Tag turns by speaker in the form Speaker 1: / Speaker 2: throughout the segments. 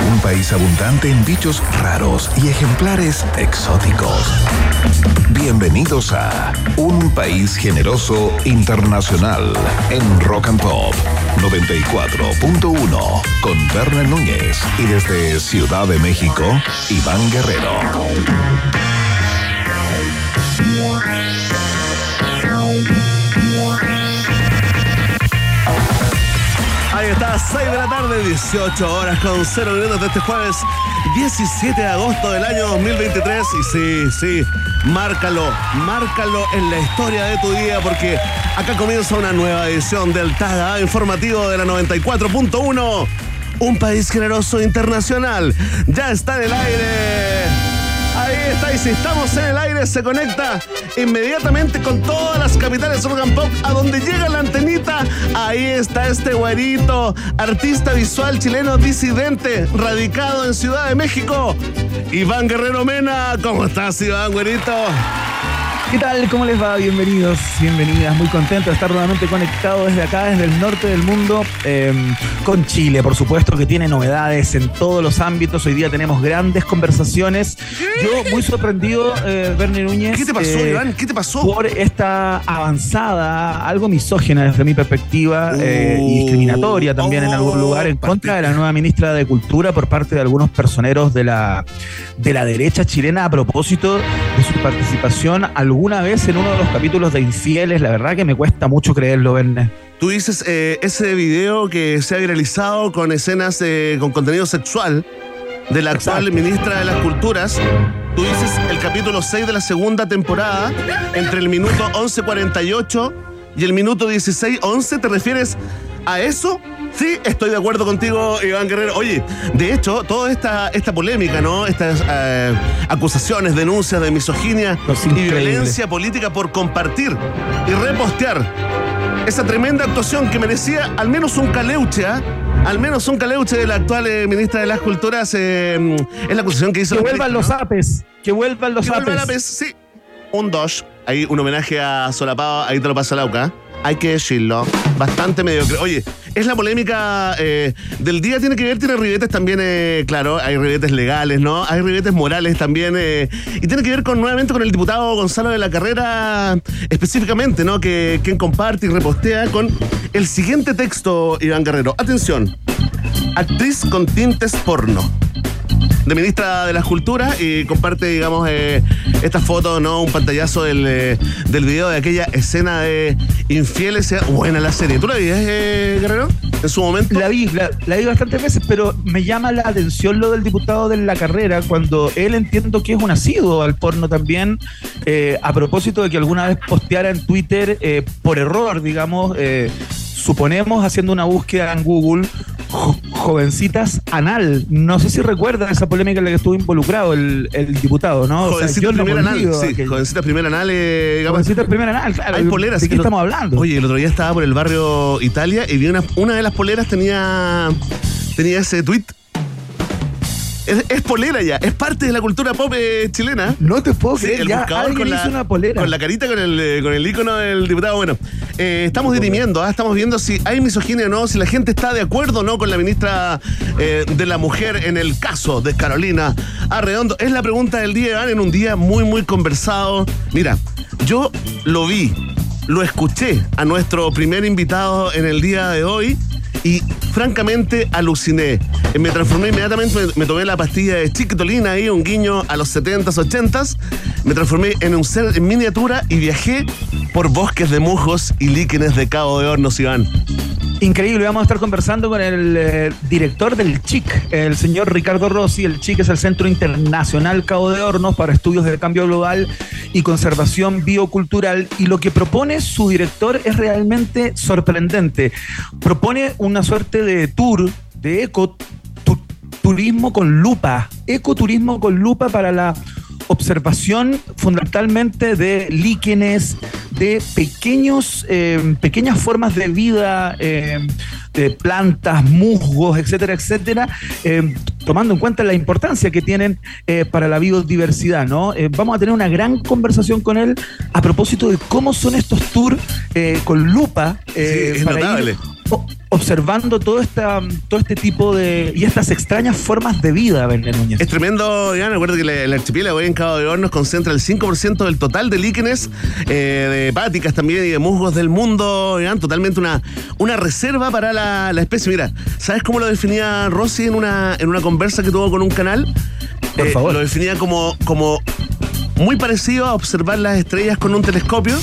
Speaker 1: un país abundante en bichos raros y ejemplares exóticos. Bienvenidos a Un País Generoso Internacional en Rock and Pop 94.1 con Berna Núñez y desde Ciudad de México, Iván Guerrero.
Speaker 2: Está, 6 de la tarde, 18 horas con 0 minutos de este jueves 17 de agosto del año 2023. Y sí, sí, márcalo, márcalo en la historia de tu día porque acá comienza una nueva edición del TAGA informativo de la 94.1. Un país generoso internacional. Ya está en el aire. Ahí está, y si estamos en el aire, se conecta inmediatamente con todas las capitales and pop, a donde llega la antenita. Ahí está este güerito, artista visual chileno disidente, radicado en Ciudad de México. Iván Guerrero Mena, ¿cómo estás, Iván, güerito?
Speaker 3: ¿Qué tal? ¿Cómo les va? Bienvenidos, bienvenidas. Muy contento de estar nuevamente conectado desde acá, desde el norte del mundo, em, con Chile, por supuesto, que tiene novedades en todos los ámbitos. Hoy día tenemos grandes conversaciones. Yo muy sorprendido, eh, Bernie Núñez.
Speaker 2: ¿Qué te pasó,
Speaker 3: eh,
Speaker 2: Iván? ¿Qué te pasó?
Speaker 3: Por esta avanzada, algo misógena desde mi perspectiva eh, y
Speaker 2: Uh,
Speaker 3: discriminatoria también en algún
Speaker 2: oh,
Speaker 3: lugar en contra de la nueva ministra de Cultura por parte de algunos personeros de la, de la derecha chilena a propósito de su participación alguna vez en uno de los capítulos de Infieles. La verdad que me cuesta mucho creerlo, Verne.
Speaker 2: Tú dices eh, ese video que se ha viralizado con escenas eh, con contenido sexual de la actual
Speaker 3: Exacto.
Speaker 2: ministra de las Culturas. Tú dices el capítulo 6 de la segunda temporada, entre el minuto 11.48 y el minuto 16.11. ¿Te refieres a eso? Sí, estoy de acuerdo contigo, Iván Guerrero. Oye, de hecho, toda esta, esta polémica, ¿no? Estas eh, acusaciones, denuncias de misoginia y violencia política por compartir y repostear esa tremenda actuación que merecía al menos un caleuche, ¿ah? Al menos un caleuche de la actual eh, ministra de las Culturas. eh, es la acusación que hizo
Speaker 3: Que vuelvan los
Speaker 2: ¿no?
Speaker 3: apes, que vuelvan los
Speaker 2: Que
Speaker 3: apes.
Speaker 2: la vez, sí. Un dos. Ahí un homenaje a Solapado, ahí te lo pasa Lauca. Hay que decirlo. Bastante mediocre. Oye, es la polémica eh, del día, tiene que ver, tiene ribetes también, eh, claro, hay ribetes legales, ¿no? Hay ribetes morales también. eh, y tiene que ver con nuevamente con el diputado Gonzalo de la Carrera, específicamente, ¿no? Que quien comparte y repostea con el siguiente texto, Iván Guerrero. Atención. Actriz con tintes porno de ministra de las Culturas y comparte, digamos, eh, esta foto, ¿no? Un pantallazo del, eh, del video de aquella escena de infieles. Buena la serie. ¿Tú la viste, eh, Guerrero? En su momento.
Speaker 3: La vi, la, la vi bastantes veces, pero me llama la atención lo del diputado de la carrera cuando él entiendo que es un asiduo al porno también, eh, a propósito de que alguna vez posteara en Twitter eh, por error, digamos, suponemos haciendo una búsqueda en Google, jo- jovencitas anal. No sé si recuerdan esa polémica en la que estuvo involucrado el, el diputado, ¿no? O sea,
Speaker 2: Jovencita
Speaker 3: yo no
Speaker 2: primer anal. Sí,
Speaker 3: aquello.
Speaker 2: jovencita primer anal. eh.
Speaker 3: Jovencitas primer anal, claro.
Speaker 2: Hay poleras.
Speaker 3: ¿De qué estamos hablando?
Speaker 2: Oye, el otro día estaba por el barrio Italia y vi una, una de las poleras tenía, tenía ese tweet. Es, es polera ya, es parte de la cultura pop eh, chilena.
Speaker 3: no te puedo
Speaker 2: Sí,
Speaker 3: creer,
Speaker 2: el
Speaker 3: ya
Speaker 2: buscador
Speaker 3: alguien
Speaker 2: con la,
Speaker 3: hizo una polera.
Speaker 2: con la carita, con el, eh, con el icono del diputado. Bueno, eh, estamos dirimiendo, ¿ah? estamos viendo si hay misoginia o no, si la gente está de acuerdo o no con la ministra eh, de la Mujer en el caso de Carolina Arredondo. Es la pregunta del día, Iván, en un día muy, muy conversado. Mira, yo lo vi, lo escuché a nuestro primer invitado en el día de hoy y francamente aluciné. Eh, Me transformé inmediatamente, me, tomé la pastilla de chiquitolina ahí, un guiño a los 70s, 80s. Me transformé en un ser en miniatura y viajé por bosques de mujos y líquenes de Cabo de Hornos, Iván.
Speaker 3: Increíble, vamos a estar conversando con el eh, director del CHIC, el señor Ricardo Rossi. El CHIC es el Centro Internacional Cabo de Hornos para Estudios de Cambio Global y Conservación Biocultural. Y lo que propone su director es realmente sorprendente. Propone una suerte de tour, de eco tu- turismo con lupa, ecoturismo con lupa para la observación fundamentalmente de líquenes, de pequeños, eh, pequeñas formas de vida, eh, de plantas, musgos, etcétera, etcétera, eh, tomando en cuenta la importancia que tienen para la biodiversidad, ¿no? vamos a tener una gran conversación con él a propósito de cómo son estos tours con lupa para ir observando todo, esta, todo este tipo de. y estas extrañas formas de vida, Verne Núñez.
Speaker 2: Es tremendo, Iván. Recuerda que el archipiélago en Cabo de Hornos concentra el 5% del total de líquenes, eh, de hepáticas también y de musgos del mundo, Iván. Totalmente una, una reserva para la, especie. Mira, ¿sabes cómo lo definía Rossi en una, en una conversa que tuvo con un canal?
Speaker 3: Por eh, favor.
Speaker 2: Lo definía como, como muy parecido a observar las estrellas con un telescopio,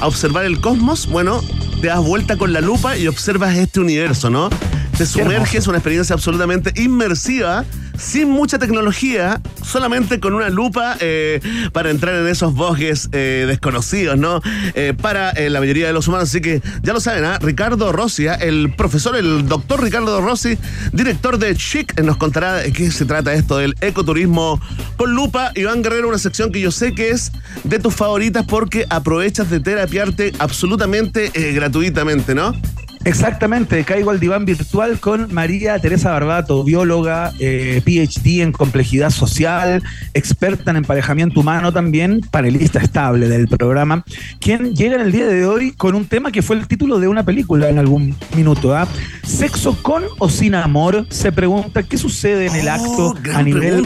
Speaker 2: a observar el cosmos. Bueno, te das vuelta con la lupa y observas este universo, ¿no? Te sumerges, una experiencia absolutamente inmersiva sin mucha tecnología, solamente con una lupa eh, para entrar en esos bosques eh, desconocidos, ¿no? Eh, para la mayoría de los humanos. Así que ya lo saben, ¿ah? Ricardo Rossi, ¿ah? el profesor, el doctor Ricardo Rossi, director de Chic, nos contará de qué se trata esto del ecoturismo con lupa. Iván Guerrero, una sección que yo sé que es de tus favoritas porque aprovechas de terapiarte absolutamente gratuitamente, ¿no?
Speaker 3: Exactamente, caigo al diván virtual con María Teresa Barbato, bióloga, eh, PhD en complejidad social, experta en emparejamiento humano también, panelista estable del programa, quien llega en el día de hoy con un tema que fue el título de una película en algún minuto. ¿ah? ¿Sexo con o sin amor? Se pregunta qué sucede en el oh, acto a nivel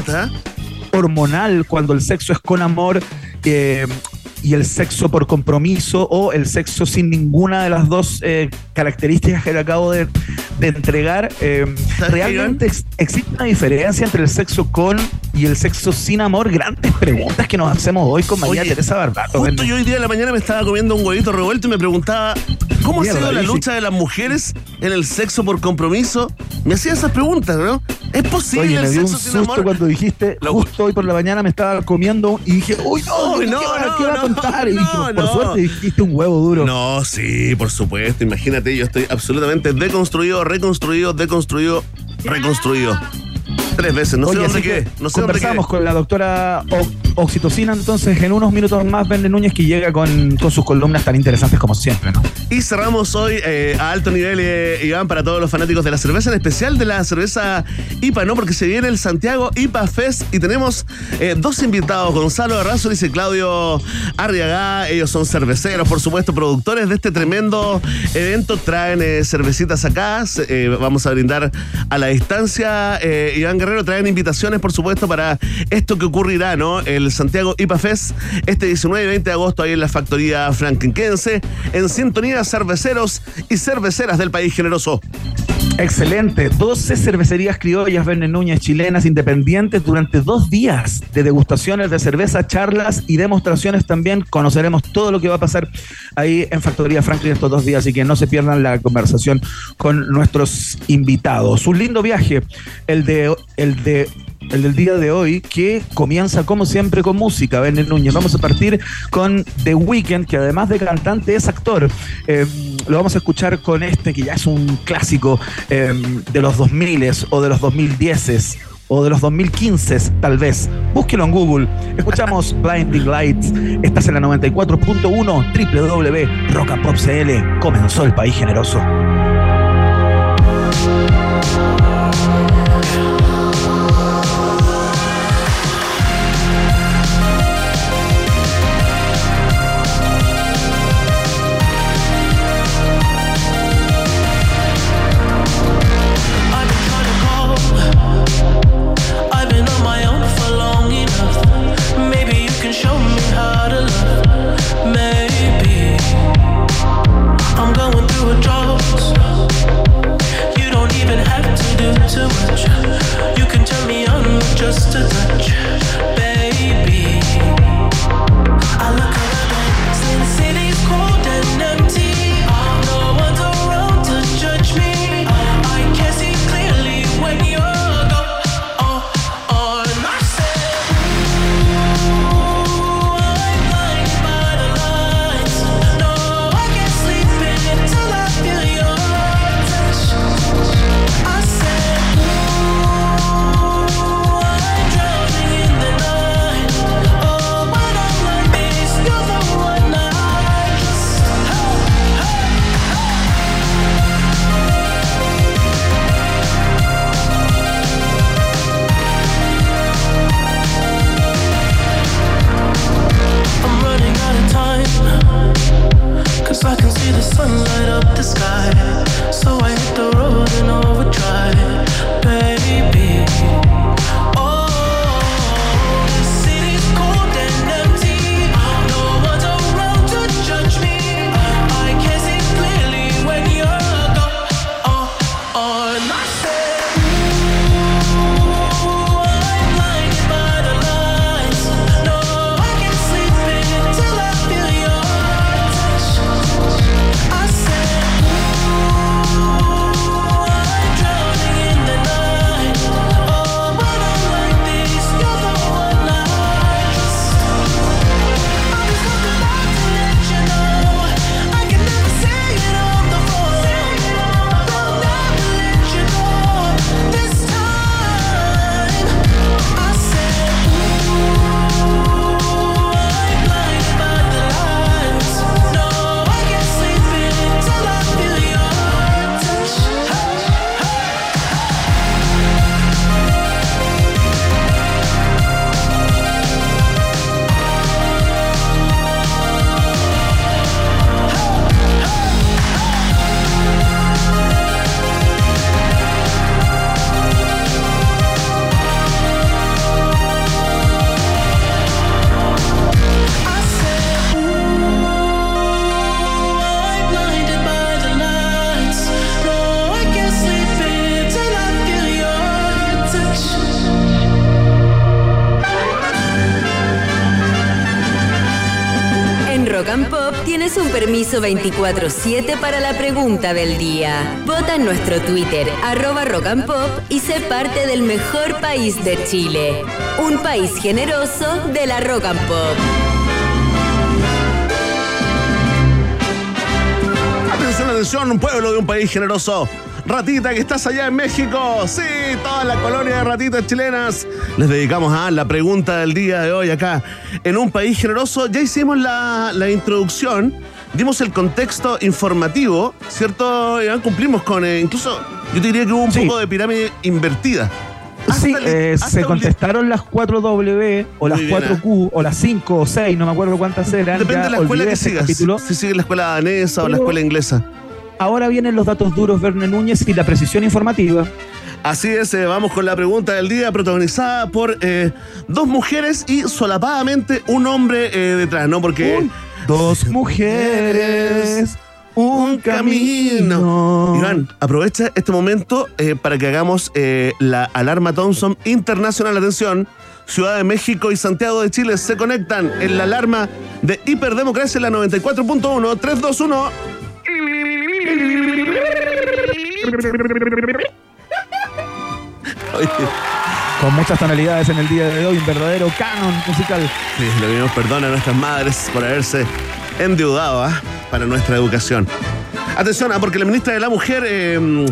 Speaker 3: hormonal cuando el sexo es con amor. Eh, y el sexo por compromiso o el sexo sin ninguna de las dos eh, características que le acabo de, entregar. Eh, ¿Realmente existe una diferencia entre el sexo con y el sexo sin amor? Grandes preguntas que nos hacemos hoy con María Teresa Barbato.
Speaker 2: Justo yo hoy día de la mañana me estaba comiendo un huevito revuelto y me preguntaba ¿cómo ha sido la lucha de las mujeres en el sexo por compromiso? Me hacía esas preguntas, ¿no? ¿Es posible
Speaker 3: Oye,
Speaker 2: me
Speaker 3: dio un susto cuando dijiste, justo hoy por la mañana me estaba comiendo y dije, uy, no, no, ¿qué, va, a contar? y dije, por suerte dijiste un huevo duro.
Speaker 2: No, sí, por supuesto. Imagínate, yo estoy absolutamente deconstruido, reconstruido, deconstruido, reconstruido. Tres veces, no sé dónde qué. No sé
Speaker 3: conversamos con la doctora Oxitocina, entonces en unos minutos más Vende Núñez que llega con, sus columnas tan interesantes como siempre, ¿no?
Speaker 2: Y cerramos hoy eh, a alto nivel, eh, Iván, para todos los fanáticos de la cerveza, en especial de la cerveza IPA, ¿no? Porque se viene el Santiago IPA Fest y tenemos eh, dos invitados, Gonzalo Arrazo y Claudio Arriaga. Ellos son cerveceros, por supuesto, productores de este tremendo evento. Traen cervecitas acá, vamos a brindar a la distancia. Iván Traen invitaciones, por supuesto, para esto que ocurrirá, ¿no? El Santiago IPA Fest este 19 y 20 de agosto ahí en la factoría frankenquense, en sintonía cerveceros y cerveceras del país generoso.
Speaker 3: Excelente. 12 cervecerías criollas, Verne Núñez, chilenas, independientes, durante dos días de degustaciones de cerveza, charlas y demostraciones también. Conoceremos todo lo que va a pasar ahí en Factoría Franklin estos dos días, así que no se pierdan la conversación con nuestros invitados. Un lindo viaje, el de, el de el del día de hoy, que comienza como siempre con música, Verne Núñez. Vamos a partir con The Weeknd, que además de cantante es actor. Eh, lo vamos a escuchar con este, que ya es un clásico eh, de los 2000 o de los 2010 o de los 2015 tal vez. Búsquelo en Google. Escuchamos Blinding Lights. Estás en la 94.1 www.rockandpopcl. Comenzó el país generoso. yesterday
Speaker 4: permiso 24-7 para la pregunta del día. Vota en nuestro Twitter, arroba rock and pop, y sé parte del mejor país de Chile. Un país generoso de la rock and pop.
Speaker 2: Atención, atención, un pueblo de un país generoso. Ratita, que estás allá en México. Sí, toda la colonia de ratitas chilenas. Les dedicamos a la pregunta del día de hoy acá. En un país generoso, ya hicimos la introducción dimos el contexto informativo, ¿cierto? cumplimos con, eh, incluso yo diría que hubo un poco de pirámide invertida.
Speaker 3: sí, eh, se contestaron las 4W o las 4Q o las 5 o 6, no me acuerdo cuántas eran.
Speaker 2: Depende de la escuela que sigas. Si sigues la escuela danesa o la escuela inglesa.
Speaker 3: Ahora vienen los datos duros, Verne Núñez, y la precisión informativa.
Speaker 2: Así es, eh, vamos con la pregunta del día, protagonizada por dos mujeres y solapadamente un hombre detrás, ¿no? Porque
Speaker 3: Dos mujeres, un camino.
Speaker 2: Iván, aprovecha este momento eh, para que hagamos eh, la alarma Thompson Internacional. Atención, Ciudad de México y Santiago de Chile se conectan en la alarma de hiperdemocracia en la 94.1 321.
Speaker 3: Con muchas tonalidades en el día de hoy, un verdadero canon musical.
Speaker 2: Sí, le pedimos perdón a nuestras madres por haberse endeudado ¿ah? para nuestra educación. Atención, ¿ah? porque la ministra de la Mujer, eh,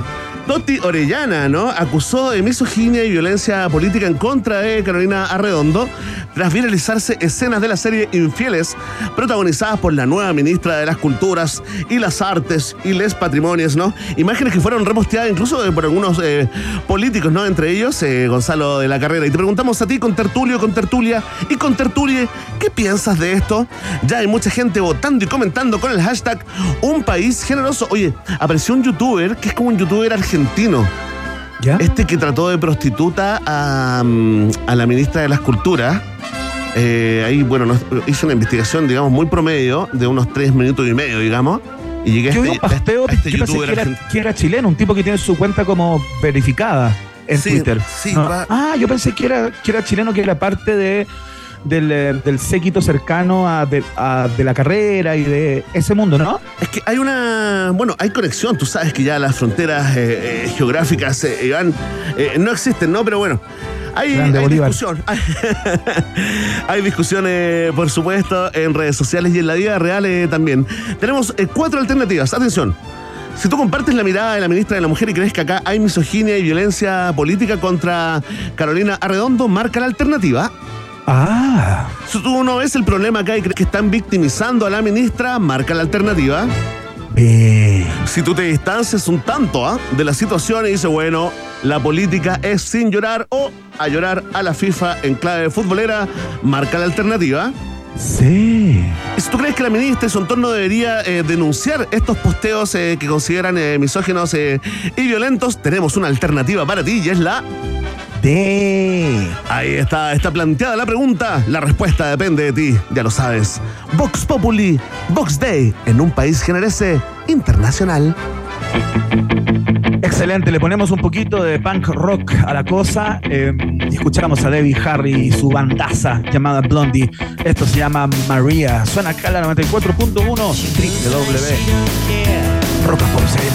Speaker 2: Orellana, ¿no? Acusó de misoginia y violencia política en contra de Carolina Arredondo tras viralizarse escenas de la serie Infieles, protagonizadas por la nueva ministra de las Culturas y las Artes y les Patrimonios, ¿no? Imágenes que fueron reposteadas incluso por algunos eh, políticos, ¿no? Entre ellos, eh, Gonzalo de la Carrera. Y te preguntamos a ti, con Tertulio, con Tertulia y con Tertulie, ¿qué piensas de esto? Ya hay mucha gente votando y comentando con el hashtag Un País Generoso. Oye, apareció un youtuber que es como un youtuber argentino. ¿Ya? Este que trató de prostituta a, mm, a la ministra de las Culturas eh, ahí, bueno, hice una investigación, digamos, muy promedio, de unos tres minutos y medio, digamos. Y llegué a este,
Speaker 3: pasteo, este youtuber que era, que era, chileno, un tipo que tiene su cuenta como verificada en Twitter. Ah, yo pensé que era, que era chileno, que era parte de del, eh, del séquito cercano a de, la carrera y de ese mundo, ¿no?
Speaker 2: Es que hay una, bueno, hay conexión, tú sabes que ya las fronteras eh, geográficas no existen, ¿no? Pero bueno, hay, discusión. Hay, discusiones, por supuesto, en redes sociales y en la vida real eh, también. Tenemos eh, cuatro alternativas. Atención. Si tú compartes la mirada de la ministra de la Mujer y crees que acá hay misoginia y violencia política contra Carolina Arredondo, marca la alternativa.
Speaker 3: Ah.
Speaker 2: Si tú no ves el problema acá y crees que están victimizando a la ministra, marca la alternativa. Si tú te distancias un tanto ¿ah? de la situación y dices, bueno, la política es sin llorar o a llorar a la FIFA en clave futbolera, marca la alternativa.
Speaker 5: Sí.
Speaker 2: ¿Y si tú crees que la ministra y su entorno debería eh, denunciar estos posteos eh, que consideran eh, misóginos eh, y violentos? Tenemos una alternativa para ti y es la...
Speaker 5: D.
Speaker 2: Ahí está, está planteada la pregunta. La respuesta depende de ti, ya lo sabes. Vox Populi, Vox Day, en un país generese internacional.
Speaker 5: Excelente, le ponemos un poquito de punk rock a la cosa eh, y escuchamos a Debbie Harry y su bandaza llamada Blondie. Esto se llama Maria. Suena acá la 94.1 www. Rock and Pop CL.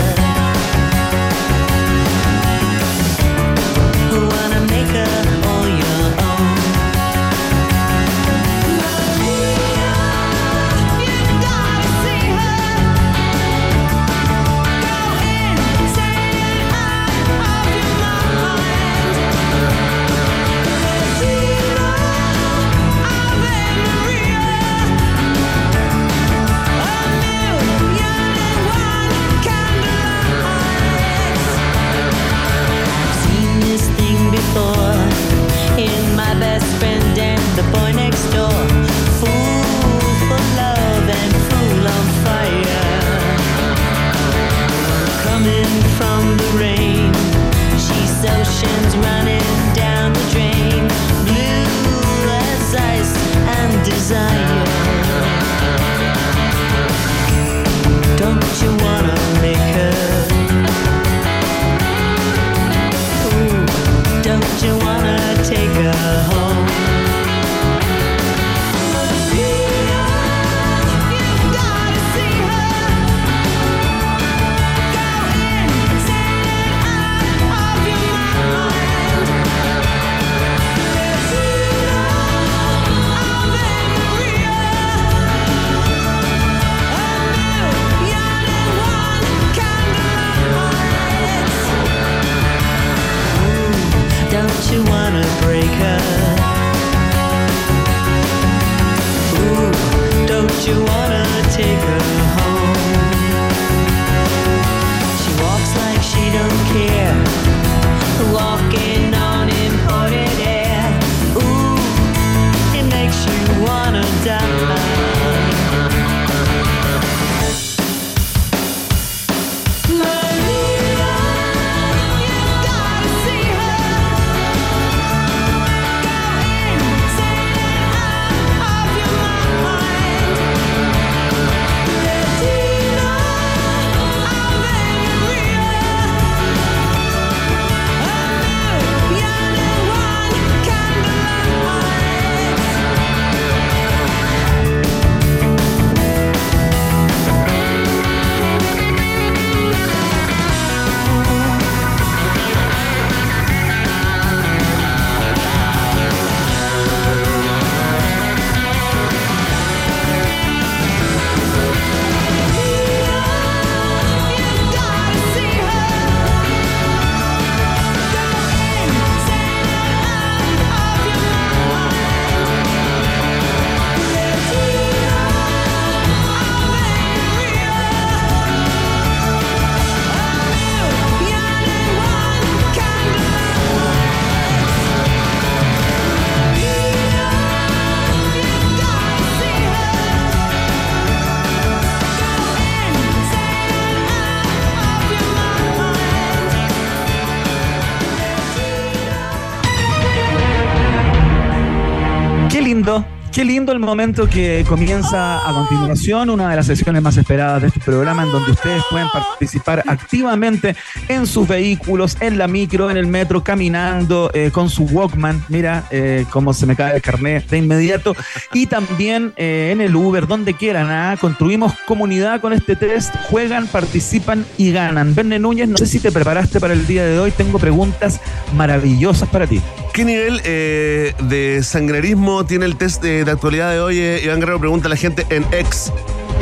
Speaker 5: qué lindo el momento que comienza a continuación, una de las sesiones más esperadas de este programa, en donde ustedes pueden participar activamente en sus vehículos, en la micro, en el metro, caminando, eh, con su Walkman. Mira eh, cómo se me cae el carnet de inmediato. Y también eh, en el Uber, donde quieran. ¿ah? Construimos comunidad con este test, juegan, participan y ganan. Verne Núñez, no sé si te preparaste para el día de hoy, tengo preguntas maravillosas para ti.
Speaker 2: ¿Qué nivel de sangrerismo tiene el test de, de actualidad de hoy? Eh, Iván Guerrero pregunta a la gente en ex,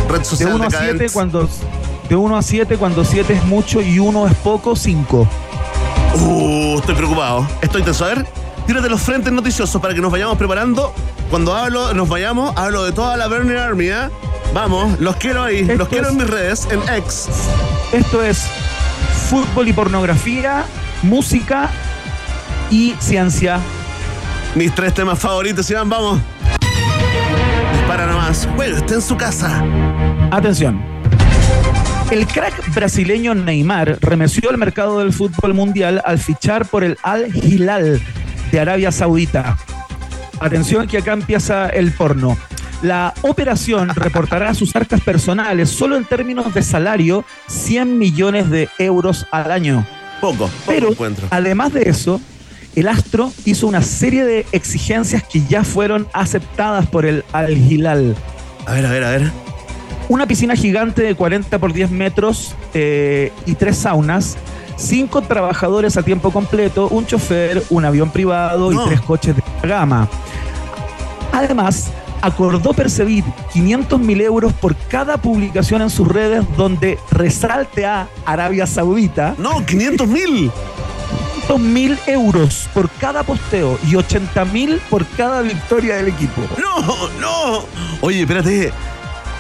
Speaker 2: red
Speaker 5: De
Speaker 2: social
Speaker 5: 1 a 7,
Speaker 2: decadentes.
Speaker 5: cuando
Speaker 3: De 1 a 7, cuando 7 es mucho y 1 es poco, 5.
Speaker 2: Uh, estoy preocupado. Estoy tenso. A ver, tírate los frentes noticiosos para que nos vayamos preparando. Cuando hablo, nos vayamos, hablo de toda la Burning Army, ¿eh? Vamos, los quiero ahí,
Speaker 3: Esto
Speaker 2: los quiero
Speaker 3: es-
Speaker 2: en mis redes, en X.
Speaker 3: Esto es fútbol y pornografía, música y ciencia.
Speaker 2: Mis tres temas favoritos, Iván, vamos. En su casa.
Speaker 3: Atención. El crack brasileño Neymar remeció al mercado del fútbol mundial al fichar por el Al Hilal de Arabia Saudita. Atención que acá empieza el porno. La operación reportará sus arcas personales solo en términos de salario 100 millones de euros al año.
Speaker 2: Poco, poco
Speaker 3: Pero
Speaker 2: encuentro.
Speaker 3: además de eso, el Astro hizo una serie de exigencias que ya fueron aceptadas por el Al Hilal.
Speaker 2: A ver, a ver, a ver.
Speaker 3: Una piscina gigante de 40 por 10 metros eh, y tres saunas, cinco trabajadores a tiempo completo, un chofer, un avión privado
Speaker 2: No.
Speaker 3: y tres coches de gama. Además, acordó percibir 500 mil euros por cada publicación en sus redes donde resalte a Arabia Saudita
Speaker 2: No, 500 mil.
Speaker 3: 500 mil euros por cada posteo y 80 mil por cada victoria del equipo.
Speaker 2: No, no. Oye, espérate.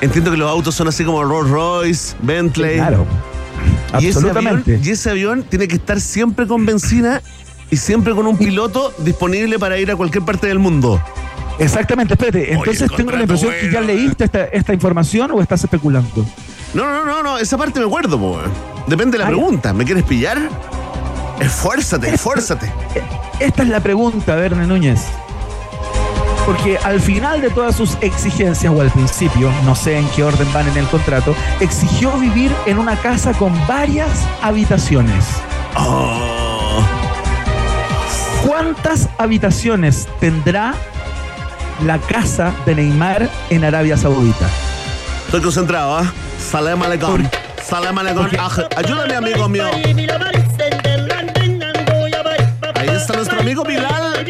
Speaker 2: Entiendo que los autos son así como Rolls Royce, Bentley.
Speaker 3: Claro.
Speaker 2: Y ese, avión,
Speaker 3: Absolutamente.
Speaker 2: y ese avión tiene que estar siempre con benzina y siempre con un piloto disponible para ir a cualquier parte del mundo.
Speaker 3: Exactamente, espérate. Entonces tengo la impresión que ya leíste esta, esta información o estás especulando.
Speaker 2: No, no, no, no, esa parte me acuerdo, po. Depende de la
Speaker 3: Ah,
Speaker 2: pregunta. ¿Me quieres pillar? Esfuérzate, esfuérzate.
Speaker 3: Esta es la pregunta, Verne Núñez. Porque al final de todas sus exigencias, o al principio, no sé en qué orden van en el contrato, exigió vivir en una casa con varias habitaciones.
Speaker 2: Oh,
Speaker 3: ¿Cuántas habitaciones tendrá la casa de Neymar en Arabia Saudita?
Speaker 2: estoy concentrado, ¿ah? Salam aleikum. Salam aleikum. Ayúdame, amigo mío. Amigo Bilal,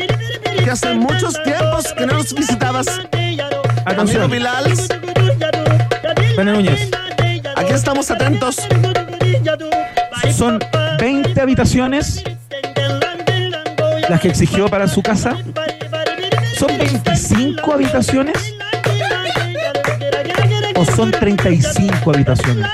Speaker 2: que hace muchos tiempos que no nos visitabas. Amigo
Speaker 3: Atención,
Speaker 2: Bilal,
Speaker 3: Verne Núñez.
Speaker 2: aquí estamos atentos.
Speaker 3: Son 20 habitaciones las que exigió para su casa. ¿Son 25 habitaciones o son 35 habitaciones?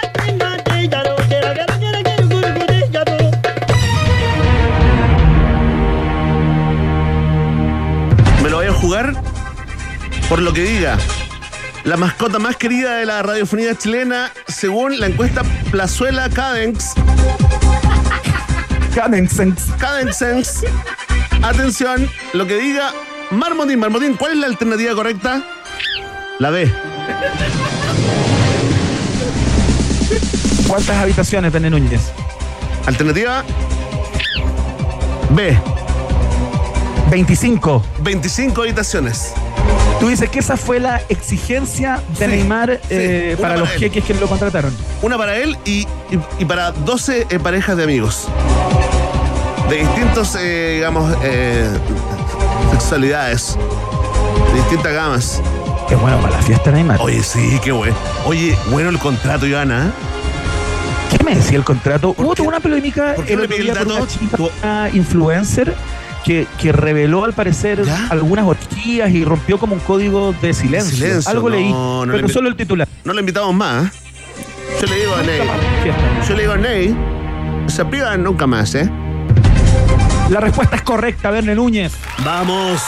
Speaker 2: Jugar por lo que diga. La mascota más querida de la radiofonía chilena, según la encuesta Plazuela Cadence,
Speaker 3: Cadence.
Speaker 2: Cadencense. Atención, lo que diga Marmotín. Marmotín, ¿cuál es la alternativa correcta? La B.
Speaker 3: ¿Cuántas habitaciones, Verne Núñez?
Speaker 2: Alternativa B.
Speaker 3: 25.
Speaker 2: 25 habitaciones.
Speaker 3: Tú dices que esa fue la exigencia de
Speaker 2: Sí,
Speaker 3: Neymar
Speaker 2: sí,
Speaker 3: eh, para
Speaker 2: para
Speaker 3: los
Speaker 2: él.
Speaker 3: jeques que lo contrataron.
Speaker 2: Una para él y, y- y para 12 eh, parejas de amigos. De distintos, eh, digamos, sexualidades. De distintas gamas.
Speaker 3: Qué bueno para la fiesta, Neymar.
Speaker 2: Oye, sí, qué bueno. Oye, bueno el contrato, Ivana.
Speaker 3: ¿Qué me decía el contrato?
Speaker 2: ¿Por
Speaker 3: Hubo toda una polémica
Speaker 2: ¿Por qué
Speaker 3: el otro día por una chica, una influencer que, que reveló al parecer
Speaker 2: ¿Ya?
Speaker 3: algunas orgías y rompió como un código de silencio.
Speaker 2: Silencio,
Speaker 3: Algo
Speaker 2: no,
Speaker 3: leí,
Speaker 2: no
Speaker 3: pero solo el titular.
Speaker 2: No le invitamos más. ¿eh? Yo le digo a Ney. Yo le digo a Ney. Se privan nunca más, ¿eh?
Speaker 3: La respuesta es correcta, Verne Núñez.
Speaker 2: Vamos.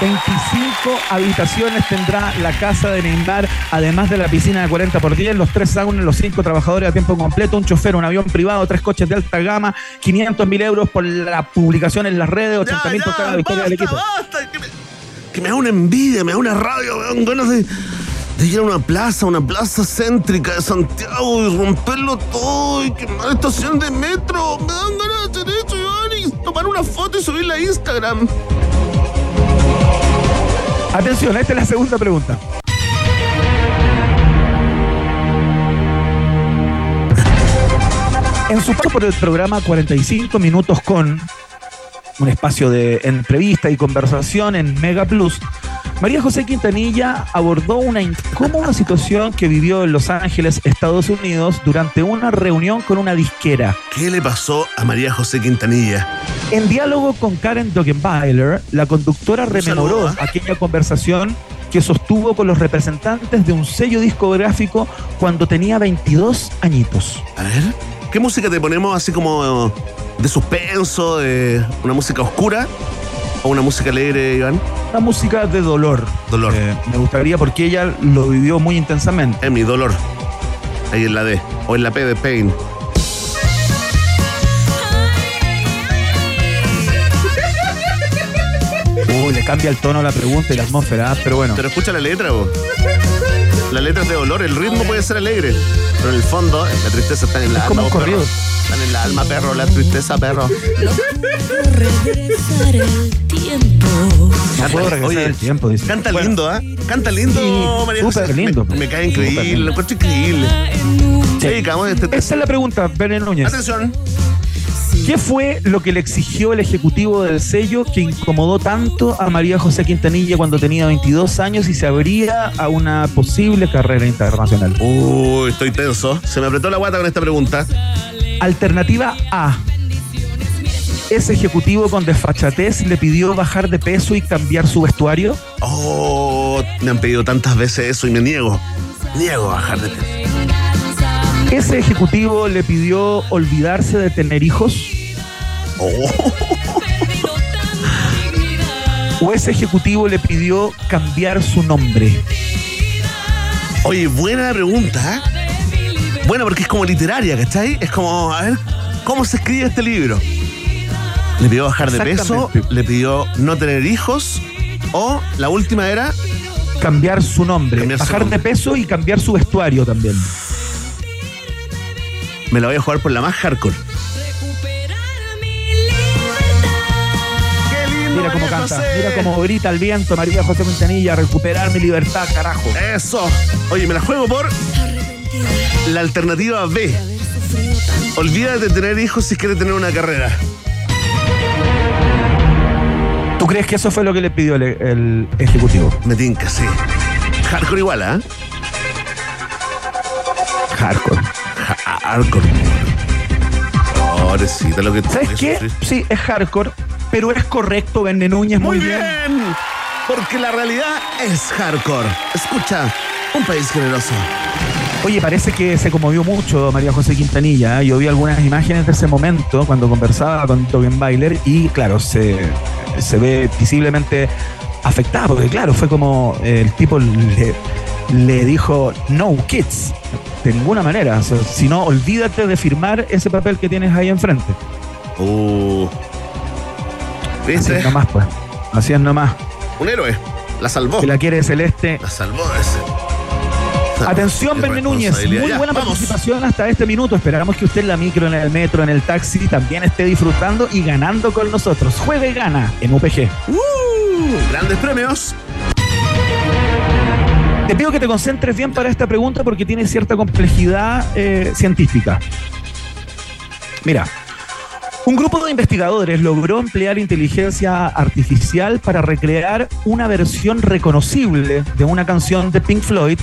Speaker 3: 25 habitaciones tendrá la casa de Neymar, además de la piscina de 40 por 10, los tres saunas, los cinco trabajadores a tiempo completo, un chofer, un avión privado, tres coches de alta gama, 500 mil euros por la publicación en las redes, 80 mil por cada victoria del equipo.
Speaker 2: basta, que, me, que me da una envidia, me da una rabia, me dan ganas de, de ir a una plaza, una plaza céntrica de Santiago y romperlo todo y quemar la estación de metro. Me dan ganas de hacer eso, Iván, y tomar una foto y subirla a Instagram.
Speaker 3: Atención, esta es la segunda pregunta. En su paso por el programa 45 Minutos con un espacio de entrevista y conversación en Mega Plus, María José Quintanilla abordó una incómoda situación que vivió en Los Ángeles, Estados Unidos, durante una reunión con una disquera.
Speaker 2: ¿Qué le pasó a María José Quintanilla?
Speaker 3: En diálogo con Karen Dockenbailer, la conductora rememoró
Speaker 2: ¿eh?
Speaker 3: aquella conversación que sostuvo con los representantes de un sello discográfico cuando tenía 22 añitos.
Speaker 2: A ver, ¿qué música te ponemos así como de suspenso, de una música oscura o una música alegre, Iván?
Speaker 3: Una música de dolor.
Speaker 2: Dolor.
Speaker 3: Eh, me gustaría porque ella lo vivió muy intensamente.
Speaker 2: Es mi dolor. Ahí en la D o en la P de Pain.
Speaker 3: Uy, le cambia el tono a la pregunta y la atmósfera, ah, pero bueno.
Speaker 2: Pero escucha la letra, vos. La letra es de dolor, el ritmo puede ser alegre, pero en el fondo la tristeza está en la
Speaker 3: Es como
Speaker 2: alma.
Speaker 3: un
Speaker 2: vos,
Speaker 3: corrido.
Speaker 2: perro. Están en la alma, perro, la tristeza, perro.
Speaker 6: el tiempo.
Speaker 3: No puedo regresar
Speaker 2: Oye,
Speaker 3: el tiempo, dice.
Speaker 2: Canta
Speaker 3: Bueno,
Speaker 2: lindo, ¿ah? Canta lindo,
Speaker 3: Sí,
Speaker 2: María
Speaker 3: súper
Speaker 2: José.
Speaker 3: lindo.
Speaker 2: Me, me cae increíble, lo encuentro increíble. Sí, este
Speaker 3: Esa es la pregunta, Bene Núñez.
Speaker 2: Atención.
Speaker 3: ¿Qué fue lo que le exigió el ejecutivo del sello que incomodó tanto a María José Quintanilla cuando tenía 22 años y se abría a una posible carrera internacional?
Speaker 2: Uy, estoy tenso. Se me apretó la guata con esta pregunta.
Speaker 3: Alternativa A. Ese ejecutivo con desfachatez le pidió bajar de peso y cambiar su vestuario.
Speaker 2: Oh, me han pedido tantas veces eso y me niego. Niego a bajar de peso.
Speaker 3: Ese ejecutivo le pidió olvidarse de tener hijos.
Speaker 2: Oh,
Speaker 3: O ese ejecutivo le pidió cambiar su nombre.
Speaker 2: Oye, buena pregunta. ¿eh? Buena porque es como literaria, ¿cachai? Es como, a ver, ¿cómo se escribe este libro? Le pidió bajar de peso, le pidió no tener hijos, o la última era,
Speaker 3: Cambiar su nombre.
Speaker 2: Cambiar su
Speaker 3: bajar
Speaker 2: nombre.
Speaker 3: de peso y cambiar su vestuario también.
Speaker 2: me la voy a jugar por la más hardcore. Qué lindo,
Speaker 3: Mira cómo canta, mira cómo grita el viento María José Quintanilla, recuperar mi libertad, carajo.
Speaker 2: Eso. Oye, me la juego por la alternativa B. Olvídate de tener hijos si quieres tener una carrera.
Speaker 3: ¿Tú crees que eso fue lo que le pidió el, el ejecutivo?
Speaker 2: Me tinca, sí. Hardcore igual, ¿ah?
Speaker 3: Hardcore.
Speaker 2: Ja- Hardcore. Pobrecita lo que
Speaker 3: ¿Sabes qué?
Speaker 2: sufrir.
Speaker 3: Sí, es hardcore, pero es correcto, Vende Núñez,
Speaker 2: Muy
Speaker 3: muy
Speaker 2: bien.
Speaker 3: bien.
Speaker 2: Porque la realidad es hardcore. Escucha, un país generoso.
Speaker 3: Oye, parece que se conmovió mucho María José Quintanilla. ¿eh? Yo vi algunas imágenes de ese momento cuando conversaba con Bailer y claro, se, se ve visiblemente afectada, porque claro, fue como eh, el tipo le, le dijo, no kids, de ninguna manera. O sea, si no, olvídate de firmar ese papel que tienes ahí enfrente.
Speaker 2: Uh.
Speaker 3: Así es nomás, pues. Así es nomás.
Speaker 2: Un héroe. La salvó.
Speaker 3: Que la quiere celeste.
Speaker 2: La salvó ese.
Speaker 3: Atención, Verne Núñez. Muy.
Speaker 2: Ya,
Speaker 3: buena participación hasta este minuto. Esperamos que usted en la micro, en el metro, en el taxi también esté disfrutando y ganando con nosotros. Juega y gana en UPG.
Speaker 2: Uh, grandes premios.
Speaker 3: Te pido que te concentres bien para esta pregunta porque tiene cierta complejidad eh, científica. Mira, un grupo de investigadores logró emplear inteligencia artificial para recrear una versión reconocible de una canción de Pink Floyd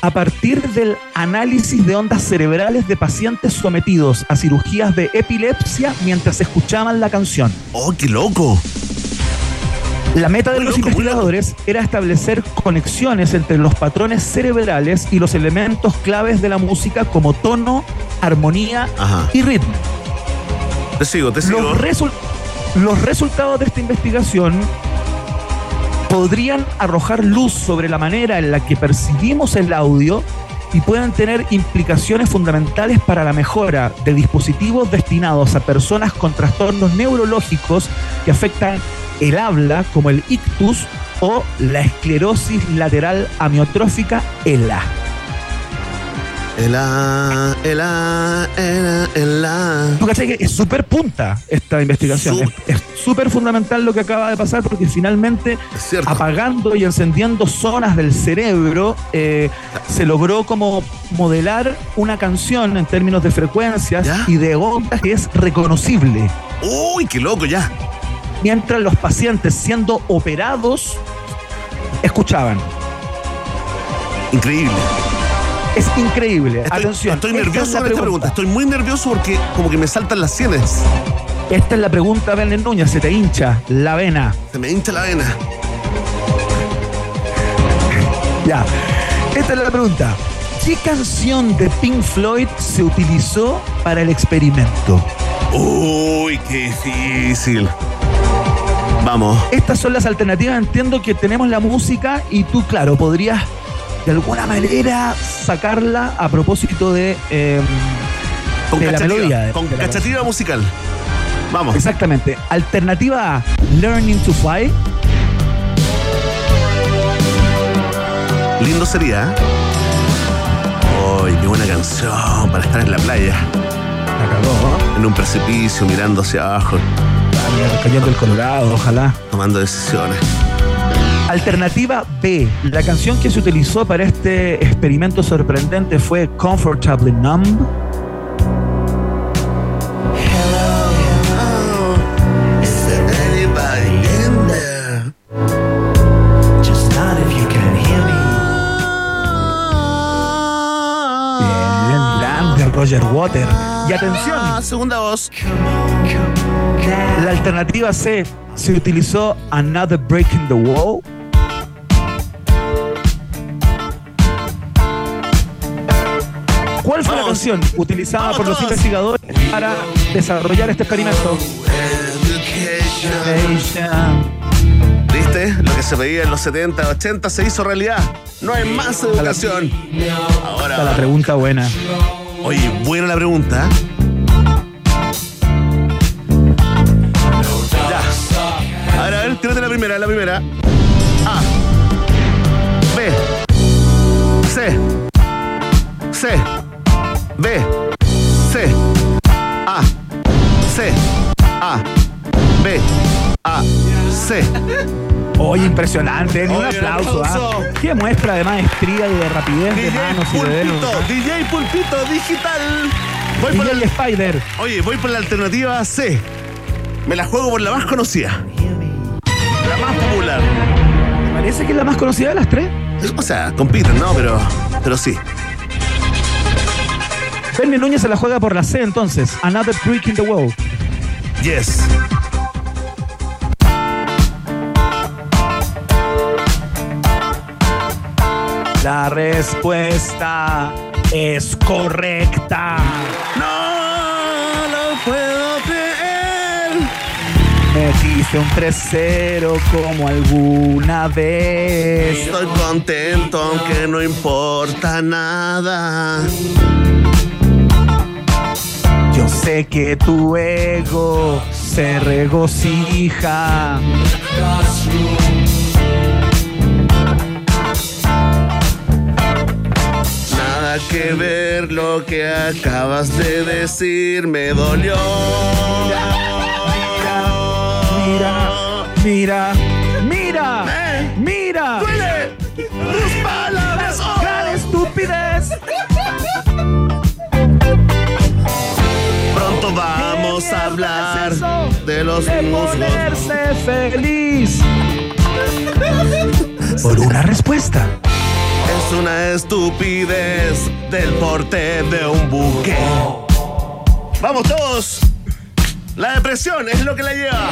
Speaker 3: a partir del análisis de ondas cerebrales de pacientes sometidos a cirugías de epilepsia mientras escuchaban la canción.
Speaker 2: Oh, qué loco.
Speaker 3: La meta de
Speaker 2: Muy
Speaker 3: los
Speaker 2: loco,
Speaker 3: investigadores era establecer conexiones entre los patrones cerebrales y los elementos claves de la música como tono, armonía
Speaker 2: Ajá.
Speaker 3: y ritmo.
Speaker 2: Te sigo, te sigo.
Speaker 3: Los resultados de esta investigación podrían arrojar luz sobre la manera en la que percibimos el audio y pueden tener implicaciones fundamentales para la mejora de dispositivos destinados a personas con trastornos neurológicos que afectan el habla, como el ictus o la esclerosis lateral amiotrófica, ELA.
Speaker 2: El A, el A, el A, el A.
Speaker 3: ¿Tú cachai que es súper punta esta investigación? Es súper fundamental lo que acaba de pasar porque finalmente apagando y encendiendo zonas del cerebro, eh, se logró como modelar una canción en términos de frecuencias
Speaker 2: ¿Ya?
Speaker 3: y de ondas que es reconocible.
Speaker 2: Uy, qué loco ya.
Speaker 3: Mientras los pacientes siendo operados escuchaban.
Speaker 2: Increíble.
Speaker 3: Es increíble.
Speaker 2: Estoy,
Speaker 3: Atención.
Speaker 2: estoy
Speaker 3: esta es
Speaker 2: nervioso con esta pregunta. Estoy muy nervioso porque como que me saltan las sienes.
Speaker 3: Esta es la pregunta, Belén Núñez. Se te hincha la vena.
Speaker 2: Se me hincha la vena.
Speaker 3: Ya. Esta es la pregunta. ¿Qué canción de Pink Floyd se utilizó para el experimento?
Speaker 2: Uy, qué difícil. Vamos.
Speaker 3: Estas son las alternativas. Entiendo que tenemos la música y tú, claro, podrías de alguna manera sacarla a propósito de, eh,
Speaker 2: Con
Speaker 3: de la melodía.
Speaker 2: con
Speaker 3: de la
Speaker 2: cachativa musical. Vamos.
Speaker 3: Exactamente. Alternativa A, Learning to Fly.
Speaker 2: Lindo sería. ¿eh? Uy, qué buena canción para estar en la playa.
Speaker 3: La cagó.
Speaker 2: En un precipicio, mirando hacia abajo,
Speaker 3: Ah, Cayendo el Colorado, ojalá.
Speaker 2: tomando decisiones.
Speaker 3: Alternativa B. La canción que se utilizó para este experimento sorprendente fue Comfortably Numb.
Speaker 2: Is there anybody in there?
Speaker 6: Just not if you can hear me.
Speaker 3: Bien, grande Roger Water. Y atención,
Speaker 2: Ah, segunda voz.
Speaker 3: la alternativa C. Se utilizó Another Break in the Wall. ¿Cuál fue la
Speaker 2: Vamos.
Speaker 3: canción utilizada por los investigadores para desarrollar este experimento?
Speaker 2: ¿Viste? Lo que se veía en los 70, 80 se hizo realidad. No hay más educación.
Speaker 3: Está la
Speaker 2: Ahora,
Speaker 3: pregunta buena.
Speaker 2: oye, buena la pregunta. Ya. A ver, a ver, tírate la primera, la primera. A. B. C. C. B. C. A. C. A. B. A. C.
Speaker 3: Oye, impresionante. Un
Speaker 2: Oye, un
Speaker 3: aplauso. ¿ah?
Speaker 2: aplauso.
Speaker 3: Qué muestra de maestría y de rapidez de
Speaker 2: DJ
Speaker 3: manos y de dedos.
Speaker 2: Pulpito,
Speaker 3: ¿ah?
Speaker 2: DJ Pulpito Digital. Voy por la,
Speaker 3: Spider.
Speaker 2: oye, voy por la alternativa C. Me la juego por la más conocida. La más popular.
Speaker 3: Parece que es la más conocida de las tres.
Speaker 2: O sea, compiten, ¿no? Pero, pero sí.
Speaker 3: Bernie Núñez se la juega por la C entonces. Another Brick in the Wall.
Speaker 2: Yes.
Speaker 3: La respuesta es correcta.
Speaker 2: No lo puedo creer.
Speaker 3: Metiste un 3-0 como alguna vez.
Speaker 2: Estoy contento aunque no importa nada.
Speaker 3: Sé que tu ego se regocija.
Speaker 2: Nada que ver lo que acabas de decir me dolió.
Speaker 3: Mira, mira, mira,
Speaker 2: Eh.
Speaker 3: mira.
Speaker 2: ¡Duele! ¡Tus palabras! oh.
Speaker 3: ¡Gran estupidez!
Speaker 2: Vamos a hablar de los
Speaker 3: de ponerse feliz. Por una respuesta.
Speaker 2: Es una estupidez del porte de un buque. Vamos todos. La depresión es lo que la lleva.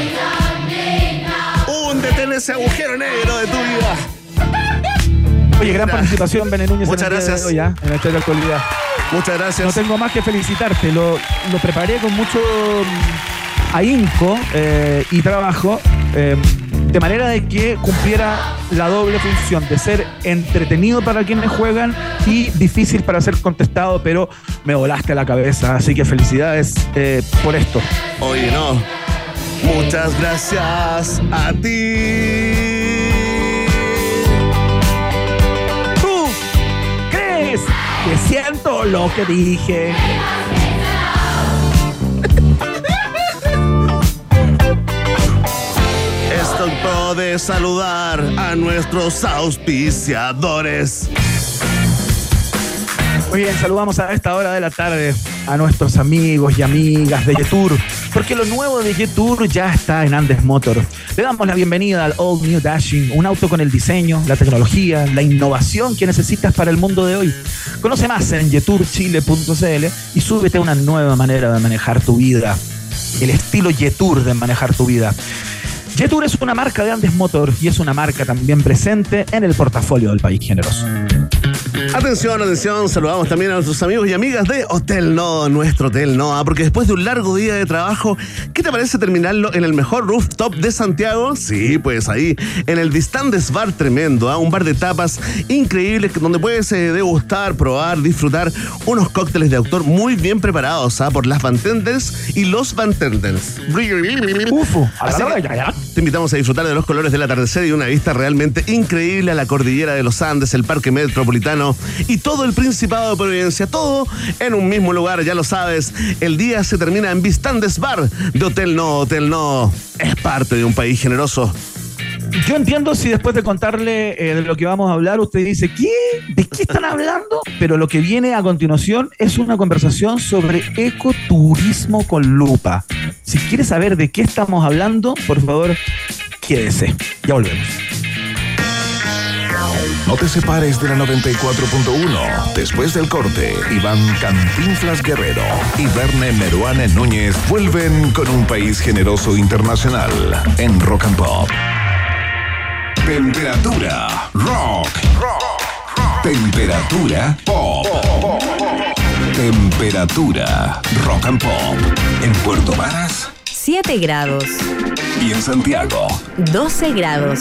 Speaker 2: Húndete en ese agujero negro de tu vida.
Speaker 3: Oye, gran participación, Bene Núñez.
Speaker 2: Muchas
Speaker 3: en el día de
Speaker 2: gracias.
Speaker 3: hoy, ¿ah? En de actualidad.
Speaker 2: Muchas
Speaker 3: No
Speaker 2: gracias.
Speaker 3: tengo más que felicitarte. Lo, lo preparé con mucho mm, ahínco eh, y trabajo, eh, de manera de que cumpliera la doble función de ser entretenido para quienes juegan y difícil para ser contestado, pero me volaste la cabeza. Así que felicidades eh, por esto.
Speaker 2: Oye, no. Muchas gracias a ti.
Speaker 3: Siento lo que dije?
Speaker 2: Es tiempo de saludar a nuestros auspiciadores.
Speaker 3: Muy bien, saludamos a esta hora de la tarde a nuestros amigos y amigas de Jetour, porque lo nuevo de Jetour ya está en Andes Motor. Le damos la bienvenida al All New Dashing, un auto con el diseño, la tecnología, la innovación que necesitas para el mundo de hoy. Conoce más en jeturchile.cl y súbete a una nueva manera de manejar tu vida, el estilo Jetour de manejar tu vida. Jetour es una marca de Andes Motor y es una marca también presente en el portafolio del país generoso.
Speaker 2: Atención, atención, saludamos también a nuestros amigos y amigas de Hotel Noa, nuestro Hotel Noa, porque después de un largo día de trabajo, ¿qué te parece terminarlo en el mejor rooftop de Santiago? Sí, pues ahí, en el Distantes Bar tremendo, ¿ah? un bar de tapas increíbles que- donde puedes eh, degustar, probar, disfrutar unos cócteles de autor muy bien preparados ¿ah? por las bartenders y los bartenders.
Speaker 3: Ufo, a la
Speaker 2: Así
Speaker 3: hora
Speaker 2: que
Speaker 3: ya, ya.
Speaker 2: Te invitamos a disfrutar de los colores del atardecer y una vista realmente increíble a la cordillera de los Andes, el Parque Metropolitano y todo el Principado de Providencia. Todo en un mismo lugar, ya lo sabes. El día se termina en Vistandes Bar de Hotel No. Hotel No es parte de un país generoso.
Speaker 3: Yo entiendo si después de contarle eh, de lo que vamos a hablar, usted dice, ¿qué? ¿De qué están hablando? Pero lo que viene a continuación es una conversación sobre ecoturismo con lupa. Si quiere saber de qué estamos hablando, por favor, quédese. Ya volvemos.
Speaker 1: No te separes de la 94.1. Después del corte, Iván Cantinflas Guerrero y Verne Meruane Núñez vuelven con un país generoso internacional en Rock and Pop. Temperatura rock. Temperatura pop. Temperatura rock and pop. En Puerto Varas
Speaker 4: 7 grados,
Speaker 1: y en Santiago.
Speaker 4: 12 grados.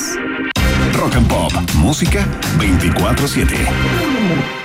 Speaker 1: Rock and Pop. Música 24-7.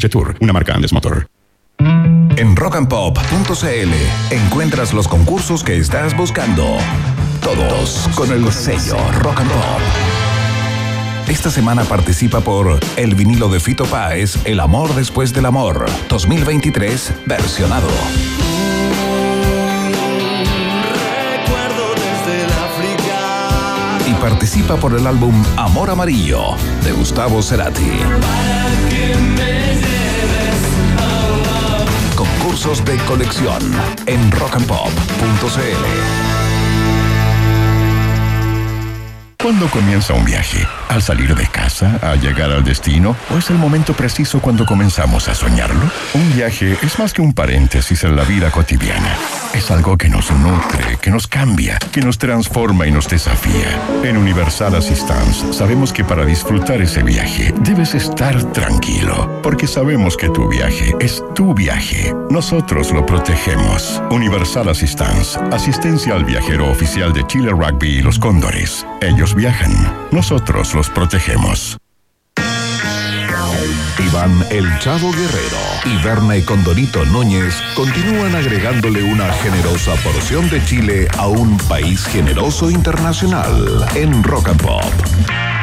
Speaker 7: Jetour, una marca Andes Motor.
Speaker 1: En rockandpop.cl encuentras los concursos que estás buscando. Todos con el sello Rock and Pop. Esta semana participa por el vinilo de Fito Páez, El amor después del amor, 2023, versionado. Participa por el álbum Amor Amarillo, de Gustavo Cerati. Concursos de colección en rockandpop.cl.
Speaker 7: ¿Cuándo comienza un viaje? ¿Al salir de casa? ¿Al llegar al destino? ¿O es el momento preciso cuando comenzamos a soñarlo? Un viaje es más que un paréntesis en la vida cotidiana. Es algo que nos nutre, que nos cambia, que nos transforma y nos desafía. En Universal Assistance sabemos que para disfrutar ese viaje debes estar tranquilo, porque sabemos que tu viaje es tu viaje. Nosotros lo protegemos. Universal Assistance, asistencia al viajero oficial de Chile Rugby y los Cóndores. Ellos viajan, nosotros los protegemos.
Speaker 1: Iván El Chavo Guerrero y Verne Condorito Núñez continúan agregándole una generosa porción de Chile a un país generoso internacional en Rock and Pop.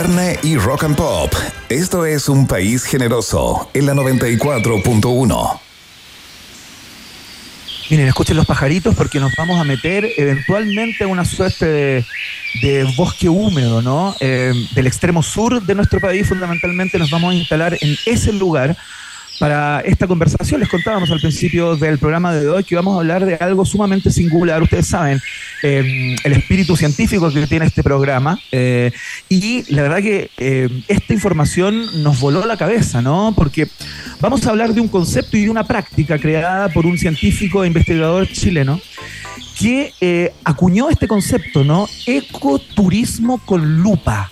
Speaker 1: Verne y Rock and Pop. Esto es un país generoso en la 94.1.
Speaker 3: Miren, escuchen los pajaritos porque nos vamos a meter eventualmente a una suerte de, de bosque húmedo, ¿no? Eh, del extremo sur de nuestro país, fundamentalmente, nos vamos a instalar en ese lugar para esta conversación. Les contábamos al principio del programa de hoy que vamos a hablar de algo sumamente singular. Ustedes saben eh, el espíritu científico que tiene este programa. eh, y la verdad que eh, esta información nos voló la cabeza, ¿no? Porque vamos a hablar de un concepto y de una práctica creada por un científico e investigador chileno que acuñó este concepto, ¿no? Ecoturismo con lupa.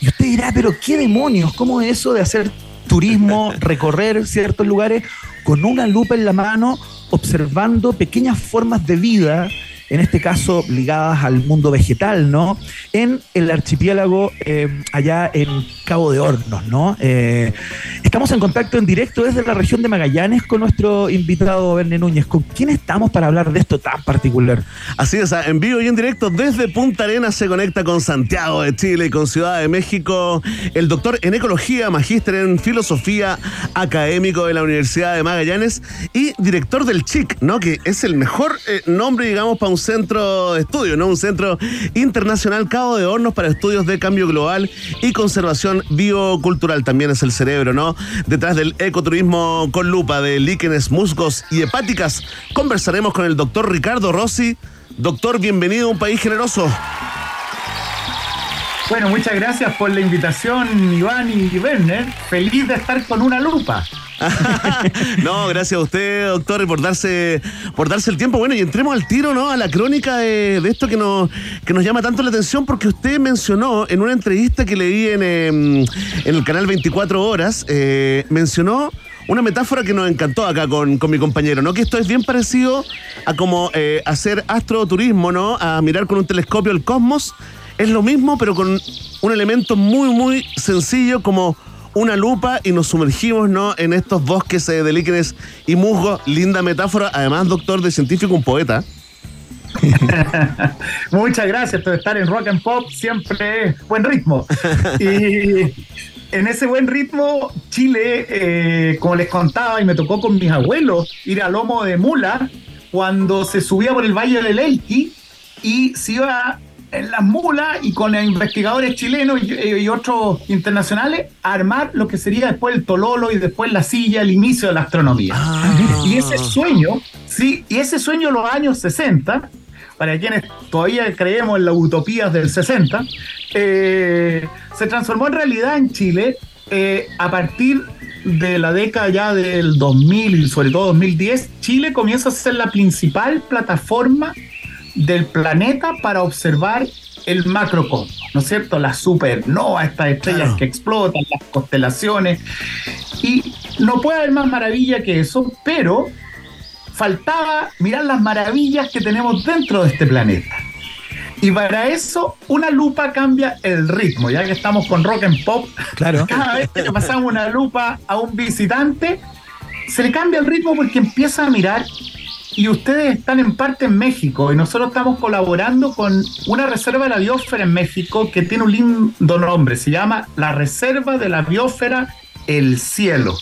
Speaker 3: Y usted dirá, pero qué demonios, ¿cómo es eso de hacer turismo, recorrer ciertos lugares con una lupa en la mano, observando pequeñas formas de vida, en este caso ligadas al mundo vegetal, ¿no? En el archipiélago eh, allá en Cabo de Hornos, ¿no? Eh, estamos en contacto en directo desde la región de Magallanes con nuestro invitado Verne Núñez. ¿Con quién estamos para hablar de esto tan particular?
Speaker 2: Así es, en vivo y en directo desde Punta Arenas se conecta con Santiago de Chile y con Ciudad de México el doctor en ecología, magíster en filosofía, académico de la Universidad de Magallanes y director del CHIC, ¿no? Que es el mejor eh, nombre, digamos, para un centro de estudio, ¿no? Un centro internacional Cabo de Hornos para estudios de cambio global y conservación biocultural. También es el cerebro, ¿no? Detrás del ecoturismo con lupa de líquenes, musgos y hepáticas. Conversaremos con el doctor Ricardo Rossi. Doctor, bienvenido a un país generoso.
Speaker 8: Bueno, muchas gracias por la invitación, Iván y Werner. Feliz de estar con una lupa.
Speaker 2: no, gracias a usted, doctor, por darse, por darse el tiempo. Bueno, y entremos al tiro, ¿no? A la crónica de, esto que nos, que nos llama tanto la atención, porque usted mencionó en una entrevista que leí en, eh, en el canal 24 Horas, eh, mencionó una metáfora que nos encantó acá con, con mi compañero, ¿no? Que esto es bien parecido a como eh, hacer astroturismo, ¿no? A mirar con un telescopio el cosmos. Es lo mismo, pero con un elemento muy, muy sencillo como una lupa y nos sumergimos ¿no? en estos bosques eh, de líquenes y musgos. Linda metáfora. Además, doctor de científico, un poeta.
Speaker 8: Muchas gracias por estar en Rock and Pop. Siempre es buen ritmo. Y en ese buen ritmo, Chile, eh, como les contaba, y me tocó con mis abuelos ir a lomo de mula cuando se subía por el Valle del Elqui y se iba en las mulas y con investigadores chilenos y, y otros internacionales a armar lo que sería después el tololo y después la silla, el inicio de la astronomía. Y ese sueño, sí, y ese sueño en los años 60, para quienes todavía creemos en las utopías del 60, eh, se transformó en realidad en Chile eh, a partir de la década ya del 2000 y sobre todo 2010, Chile comienza a ser la principal plataforma del planeta para observar el macrocosmos, ¿no es cierto? Las supernovas, estas estrellas
Speaker 2: Claro.
Speaker 8: que explotan, las constelaciones. Y no puede haber más maravilla que eso, pero faltaba mirar las maravillas que tenemos dentro de este planeta. Y para eso, una lupa cambia el ritmo, ya que estamos con rock and pop.
Speaker 3: Claro.
Speaker 8: Cada vez que le pasamos una lupa a un visitante, se le cambia el ritmo porque empieza a mirar. Y ustedes están en parte en México y nosotros estamos colaborando con una reserva de la biosfera en México que tiene un lindo nombre. Se llama la Reserva de la Biosfera El Cielo.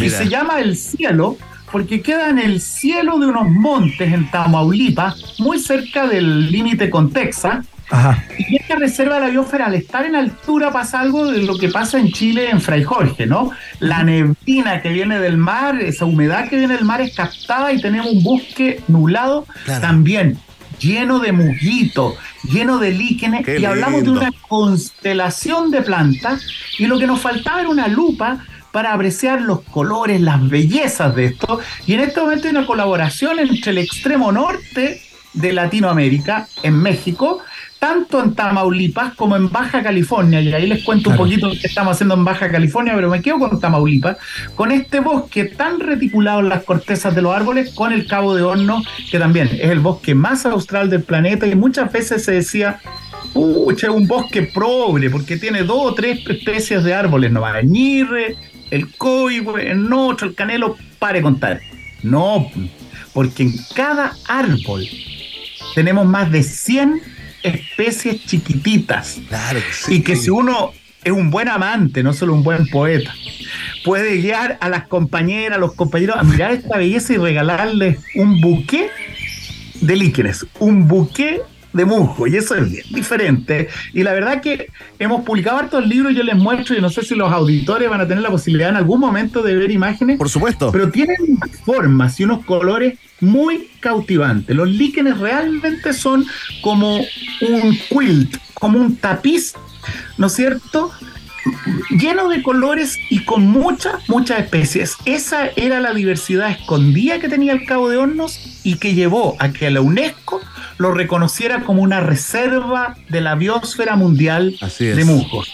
Speaker 8: Y se llama El Cielo porque queda en el cielo de unos montes en Tamaulipas, muy cerca del límite con Texas.
Speaker 3: Ajá.
Speaker 8: Y esta reserva de la biosfera, al estar en altura, pasa algo de lo que pasa en Chile, en Fray Jorge, ¿no? La neblina que viene del mar, esa humedad que viene del mar es captada y tenemos un bosque nublado
Speaker 2: Claro.
Speaker 8: también, lleno de musguito, lleno de líquenes.
Speaker 2: Qué
Speaker 8: y hablamos de una constelación de plantas y lo que nos faltaba era una lupa para apreciar los colores, las bellezas de esto. Y en este momento hay una colaboración entre el extremo norte de Latinoamérica, en México, tanto en Tamaulipas como en Baja California. Y ahí les cuento
Speaker 3: Claro.
Speaker 8: un poquito lo que estamos haciendo en Baja California, pero me quedo con Tamaulipas, con este bosque tan reticulado en las cortezas de los árboles, con el Cabo de Horno, que también es el bosque más austral del planeta y muchas veces se decía Pucha, es un bosque pobre, porque tiene dos o tres especies de árboles, no Añirre, el coigüe, el nocho, el canelo, pare contar. No, porque en cada árbol tenemos más de 100 especies chiquititas.
Speaker 2: Claro que sí.
Speaker 8: Y que si uno es un buen amante, no solo un buen poeta, puede guiar a las compañeras, a los compañeros a mirar esta belleza y regalarles un buqué de líquenes, un buqué de musgo, y eso es bien diferente. Y la verdad que hemos publicado hartos libros, yo les muestro, y no sé si los auditores van a tener la posibilidad en algún momento de ver imágenes,
Speaker 2: Por supuesto.
Speaker 8: pero tienen formas y unos colores muy cautivantes. Los líquenes realmente son como un quilt, como un tapiz, ¿no es cierto? Lleno de colores y con muchas, muchas especies. Esa era la diversidad escondida que tenía el Cabo de Hornos y que llevó a que la UNESCO lo reconociera como una reserva de la biosfera mundial
Speaker 2: Así es.
Speaker 8: de musgos.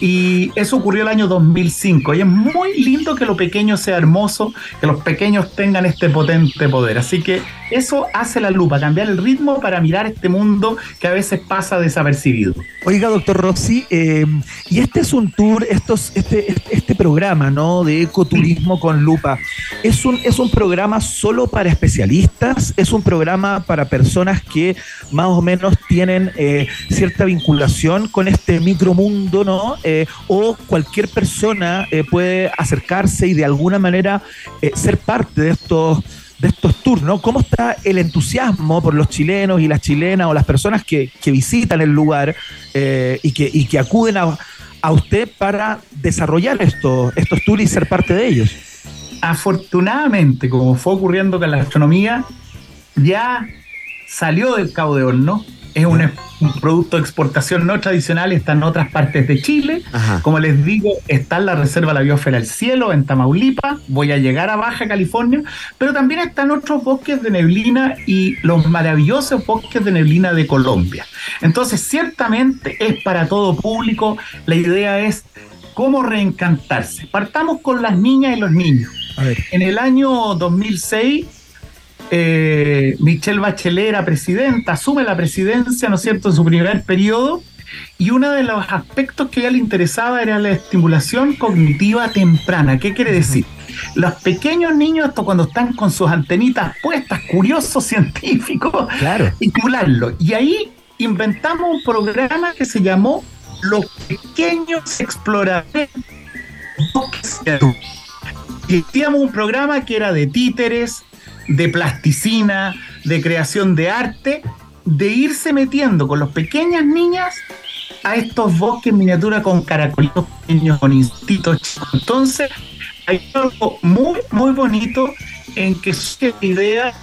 Speaker 8: Y eso ocurrió el año 2005. Y es muy lindo que lo pequeño sea hermoso, que los pequeños tengan este potente poder. Así que eso hace la lupa, cambiar el ritmo para mirar este mundo que a veces pasa desapercibido.
Speaker 3: Oiga, doctor Rossi, eh, y este es un tour, este, este, este programa ¿no? de ecoturismo con lupa, ¿es un, ¿es un programa solo para especialistas? ¿Es un programa para personas que más o menos tienen eh, cierta vinculación con este micromundo, ¿no? O cualquier persona eh, puede acercarse y de alguna manera eh, ser parte de estos de estos tours, ¿no? ¿Cómo está el entusiasmo por los chilenos y las chilenas o las personas que, que visitan el lugar eh, y, que, y que acuden a, a usted para desarrollar estos, estos tours y ser parte de ellos?
Speaker 8: Afortunadamente, como fue ocurriendo con la astronomía, ya salió del Cabo de Horno. Es un, un producto de exportación no tradicional, está en otras partes de Chile.
Speaker 2: Ajá.
Speaker 8: Como les digo, está en la Reserva de la Biosfera del Cielo, en Tamaulipas. Voy a llegar a Baja California, pero también están otros bosques de neblina y los maravillosos bosques de neblina de Colombia. Entonces, ciertamente es para todo público. La idea es cómo reencantarse. Partamos con las niñas y los niños. En el año 2006, eh, Michelle Bachelet era presidenta, asume la presidencia, ¿no es cierto?, en su primer periodo, y uno de los aspectos que a ella le interesaba era la estimulación cognitiva temprana. ¿Qué quiere decir? Los pequeños niños, hasta cuando están con sus antenitas puestas, curiosos científicos,
Speaker 3: Claro.
Speaker 8: estimularlo. Y ahí inventamos un programa que se llamó Los Pequeños Exploradores Bosques. Y hacíamos un programa que era de títeres, de plasticina, de creación de arte, de irse metiendo con las pequeñas niñas a estos bosques miniatura con caracolitos pequeños, con insectitos chicos. Entonces, hay algo muy, muy bonito en que surge la idea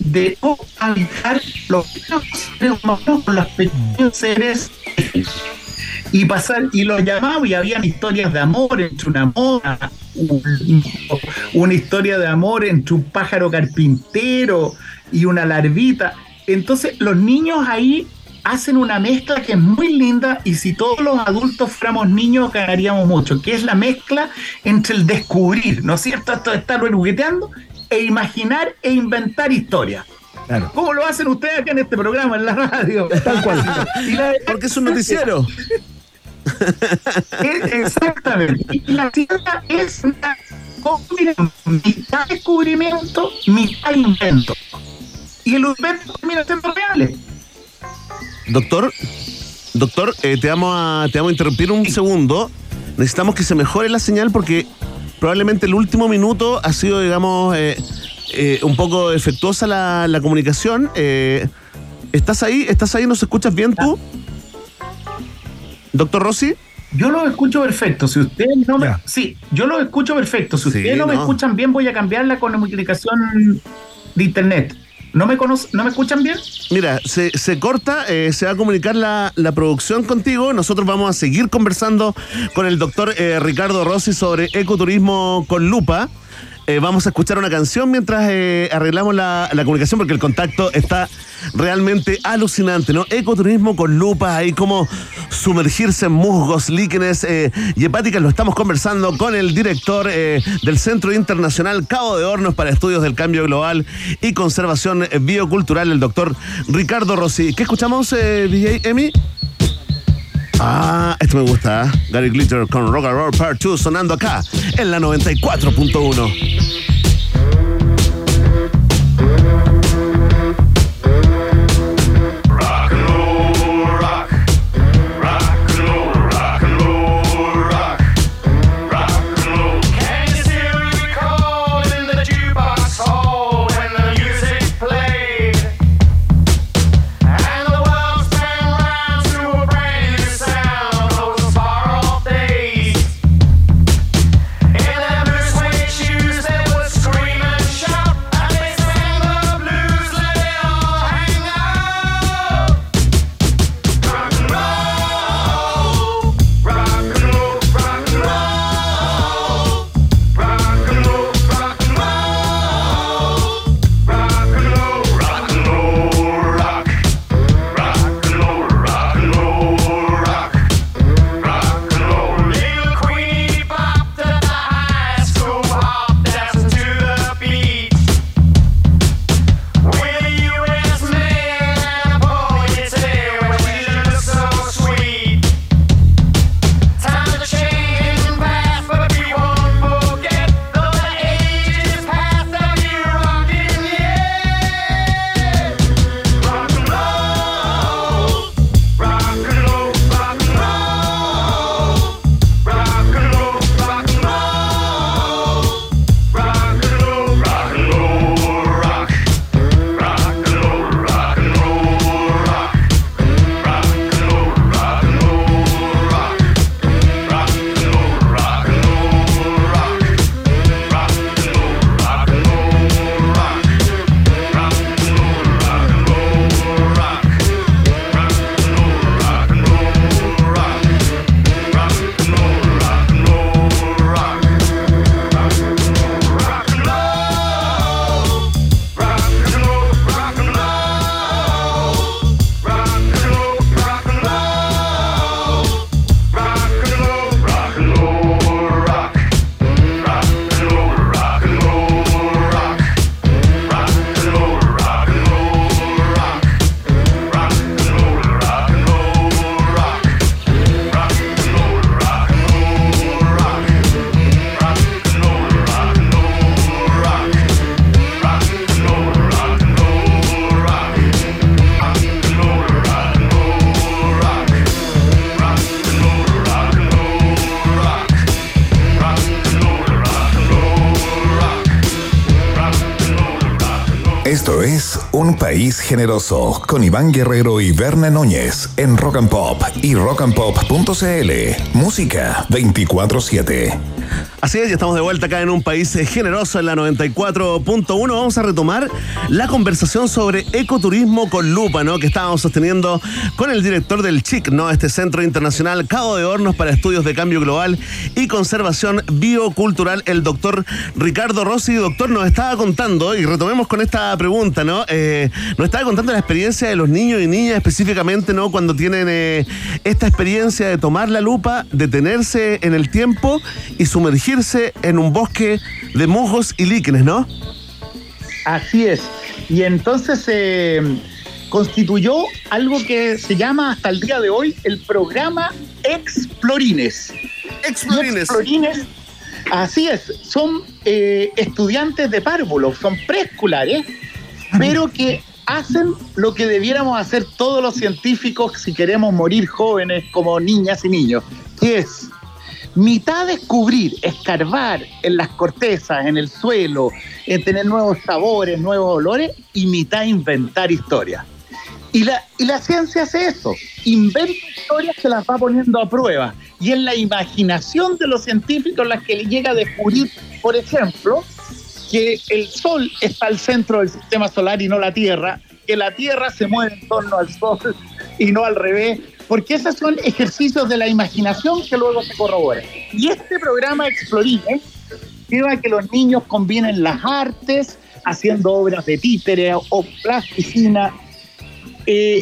Speaker 8: de cómo habitar los seres humanos con los pequeños seres y pasar y lo llamaba y habían historias de amor entre una mona una historia de amor entre un pájaro carpintero y una larvita entonces los niños ahí hacen una mezcla que es muy linda y si todos los adultos fuéramos niños ganaríamos mucho que es la mezcla entre el descubrir ¿no es cierto? esto de estar jugueteando e imaginar e inventar historias
Speaker 3: Claro.
Speaker 8: ¿Cómo lo hacen ustedes acá en este programa, en la radio? Tal cual. Y la-
Speaker 2: Porque es un noticiero.
Speaker 8: exactamente. Y la ciencia es una combinación, mitad descubrimiento, mitad invento. Y el invento termina siendo reales.
Speaker 2: Doctor, doctor, eh, te, vamos a, te vamos a interrumpir un segundo. Necesitamos que se mejore la señal porque probablemente el último minuto ha sido, digamos, eh, eh, un poco defectuosa la, la comunicación. ¿Estás ahí? ¿Estás ahí? ¿Nos escuchas bien tú? Doctor Rossi.
Speaker 8: Yo lo escucho perfecto. Si ustedes no me.
Speaker 3: Ya.
Speaker 8: Sí, yo lo escucho perfecto. Si
Speaker 2: Sí,
Speaker 8: ustedes no, me escuchan bien, voy a cambiar la comunicación de internet. ¿No me, conoce, ¿no me escuchan bien?
Speaker 2: Mira, se, se corta, eh, se va a comunicar la, la producción contigo. Nosotros vamos a seguir conversando con el doctor eh, Ricardo Rossi sobre ecoturismo con lupa. Eh, vamos a escuchar una canción mientras eh, arreglamos la, comunicación porque el contacto está realmente alucinante, ¿no? Ecoturismo con lupa, ahí como sumergirse en musgos, líquenes eh, y hepáticas. Lo estamos conversando con el director eh, del Centro Internacional Cabo de Hornos para Estudios del Cambio Global y Conservación Biocultural, el doctor Ricardo Rossi. ¿Qué escuchamos, DJ Emi? Ah, esto me gusta. ¿eh? Gary Glitter con Rock and Roll Part 2 sonando acá en la 94.1.
Speaker 1: Generoso con Iván Guerrero y Berna Núñez en Rock and Pop y rockandpop.cl. Música 24-7.
Speaker 2: Así es, ya estamos de vuelta acá en un país generoso en la 94.1. Vamos a retomar la conversación sobre ecoturismo con lupa, ¿no? Que estábamos sosteniendo con el director del CHIC, ¿no? Este Centro Internacional Cabo de Hornos para Estudios de Cambio Global y Conservación Biocultural, el doctor Ricardo Rossi. Doctor, nos estaba contando, y retomemos con esta pregunta, ¿no? Eh, nos estaba contando la experiencia de los niños y niñas específicamente, ¿no? Cuando tienen eh, esta experiencia de tomar la lupa, detenerse en el tiempo y sumergirse en un bosque de musgos y líquenes, ¿no?
Speaker 8: Así es. Y entonces se constituyó algo que se llama hasta el día de hoy el programa Explorines.
Speaker 2: Explorines.
Speaker 8: Explorines, así es, son eh, estudiantes de párvulos, son preescolares, pero que hacen lo que debiéramos hacer todos los científicos si queremos morir jóvenes como niñas y niños, que es mitad descubrir, escarbar en las cortezas, en el suelo, en tener nuevos sabores, nuevos olores, y mitad inventar historias. Y la, y la ciencia hace eso, inventa historias que las va poniendo a prueba. Y es la imaginación de los científicos las que llega a descubrir, por ejemplo, que el Sol está al centro del sistema solar y no la Tierra, que la Tierra se mueve en torno al Sol y no al revés, porque esos son ejercicios de la imaginación que luego se corroboran. Y este programa Explorines lleva a que los niños combinen las artes, haciendo obras de títere o plasticina, eh,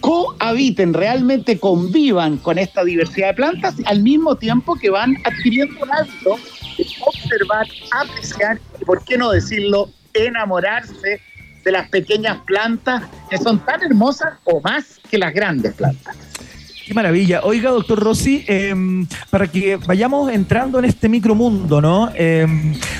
Speaker 8: cohabiten, realmente convivan con esta diversidad de plantas, al mismo tiempo que van adquiriendo un hábito de observar, apreciar y, por qué no decirlo, enamorarse de las pequeñas plantas que son tan hermosas o más que las grandes plantas.
Speaker 3: Qué maravilla. Oiga, doctor Rossi, eh, para que vayamos entrando en este micromundo, ¿no? Eh,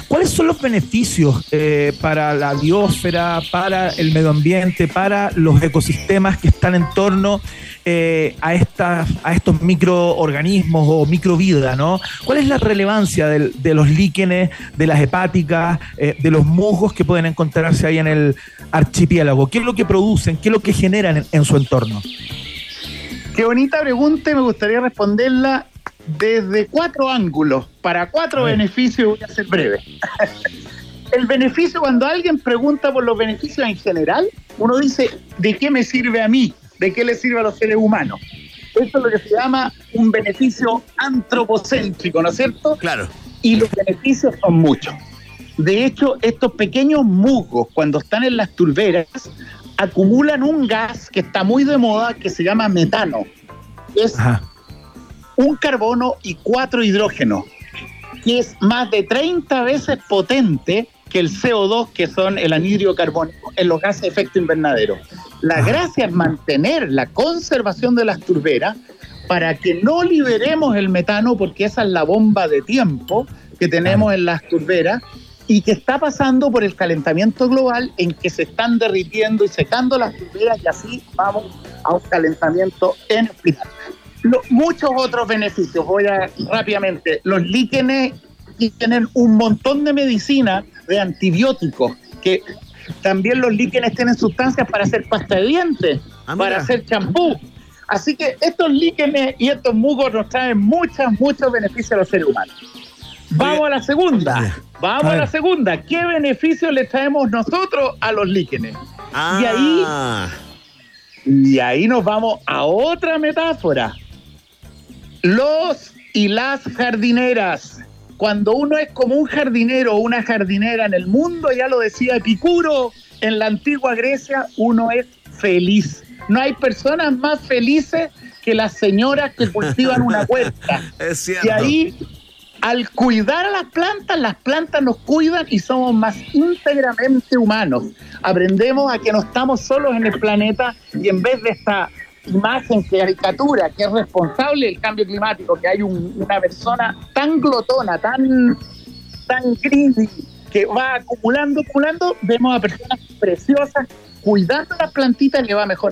Speaker 3: ¿Cuáles son los beneficios eh, para la biosfera, para el medio ambiente, para los ecosistemas que están en torno eh, a, estas, a estos microorganismos o microvida, ¿no? ¿Cuál es la relevancia de los líquenes, de las hepáticas, eh, de los musgos que pueden encontrarse ahí en el archipiélago? ¿Qué es lo que producen? ¿Qué es lo que generan en- en su entorno?
Speaker 8: Qué bonita pregunta y me gustaría responderla desde cuatro ángulos, para cuatro beneficios, voy a ser breve. El beneficio, cuando alguien pregunta por los beneficios en general, uno dice, ¿de qué me sirve a mí? ¿De qué le sirve a los seres humanos? Eso es lo que se llama un beneficio antropocéntrico, ¿no es cierto?
Speaker 2: Claro.
Speaker 8: y los beneficios son muchos. De hecho, estos pequeños musgos, cuando están en las turberas, acumulan un gas que está muy de moda que se llama metano. Es
Speaker 3: Ajá.
Speaker 8: un carbono y cuatro hidrógenos, que es más de 30 veces potente que el CO2, que son el anhidrio carbónico, en los gases de efecto invernadero. La gracia es mantener la conservación de las turberas para que no liberemos el metano, porque esa es la bomba de tiempo que tenemos en las turberas y que está pasando por el calentamiento global en que se están derritiendo y secando las turberas y así vamos a un calentamiento en espiral. Lo- muchos otros beneficios, voy a rápidamente. Los líquenes tienen un montón de medicina de antibióticos, que también los líquenes tienen sustancias para hacer pasta de dientes,
Speaker 2: Ah,
Speaker 8: para hacer champú. Así que estos líquenes y estos musgos nos traen muchos, muchos beneficios a los seres humanos. Vamos a la segunda. Vamos
Speaker 3: A
Speaker 8: a, la segunda. ¿Qué beneficios le traemos nosotros a los líquenes? Y ahí
Speaker 2: Ah,
Speaker 8: y ahí nos vamos a otra metáfora. Los y las jardineras. Cuando uno es como un jardinero o una jardinera en el mundo, ya lo decía Epicuro, en la antigua Grecia, uno es feliz. No hay personas más felices que las señoras que cultivan una huerta.
Speaker 2: es cierto.
Speaker 8: Y ahí, al cuidar a las plantas, las plantas nos cuidan y somos más íntegramente humanos. Aprendemos a que no estamos solos en el planeta y en vez de esta imagen, caricatura, que es responsable del cambio climático, que hay un- una persona tan glotona, tan, tan que va acumulando, acumulando, vemos a personas preciosas cuidando las plantitas le va mejor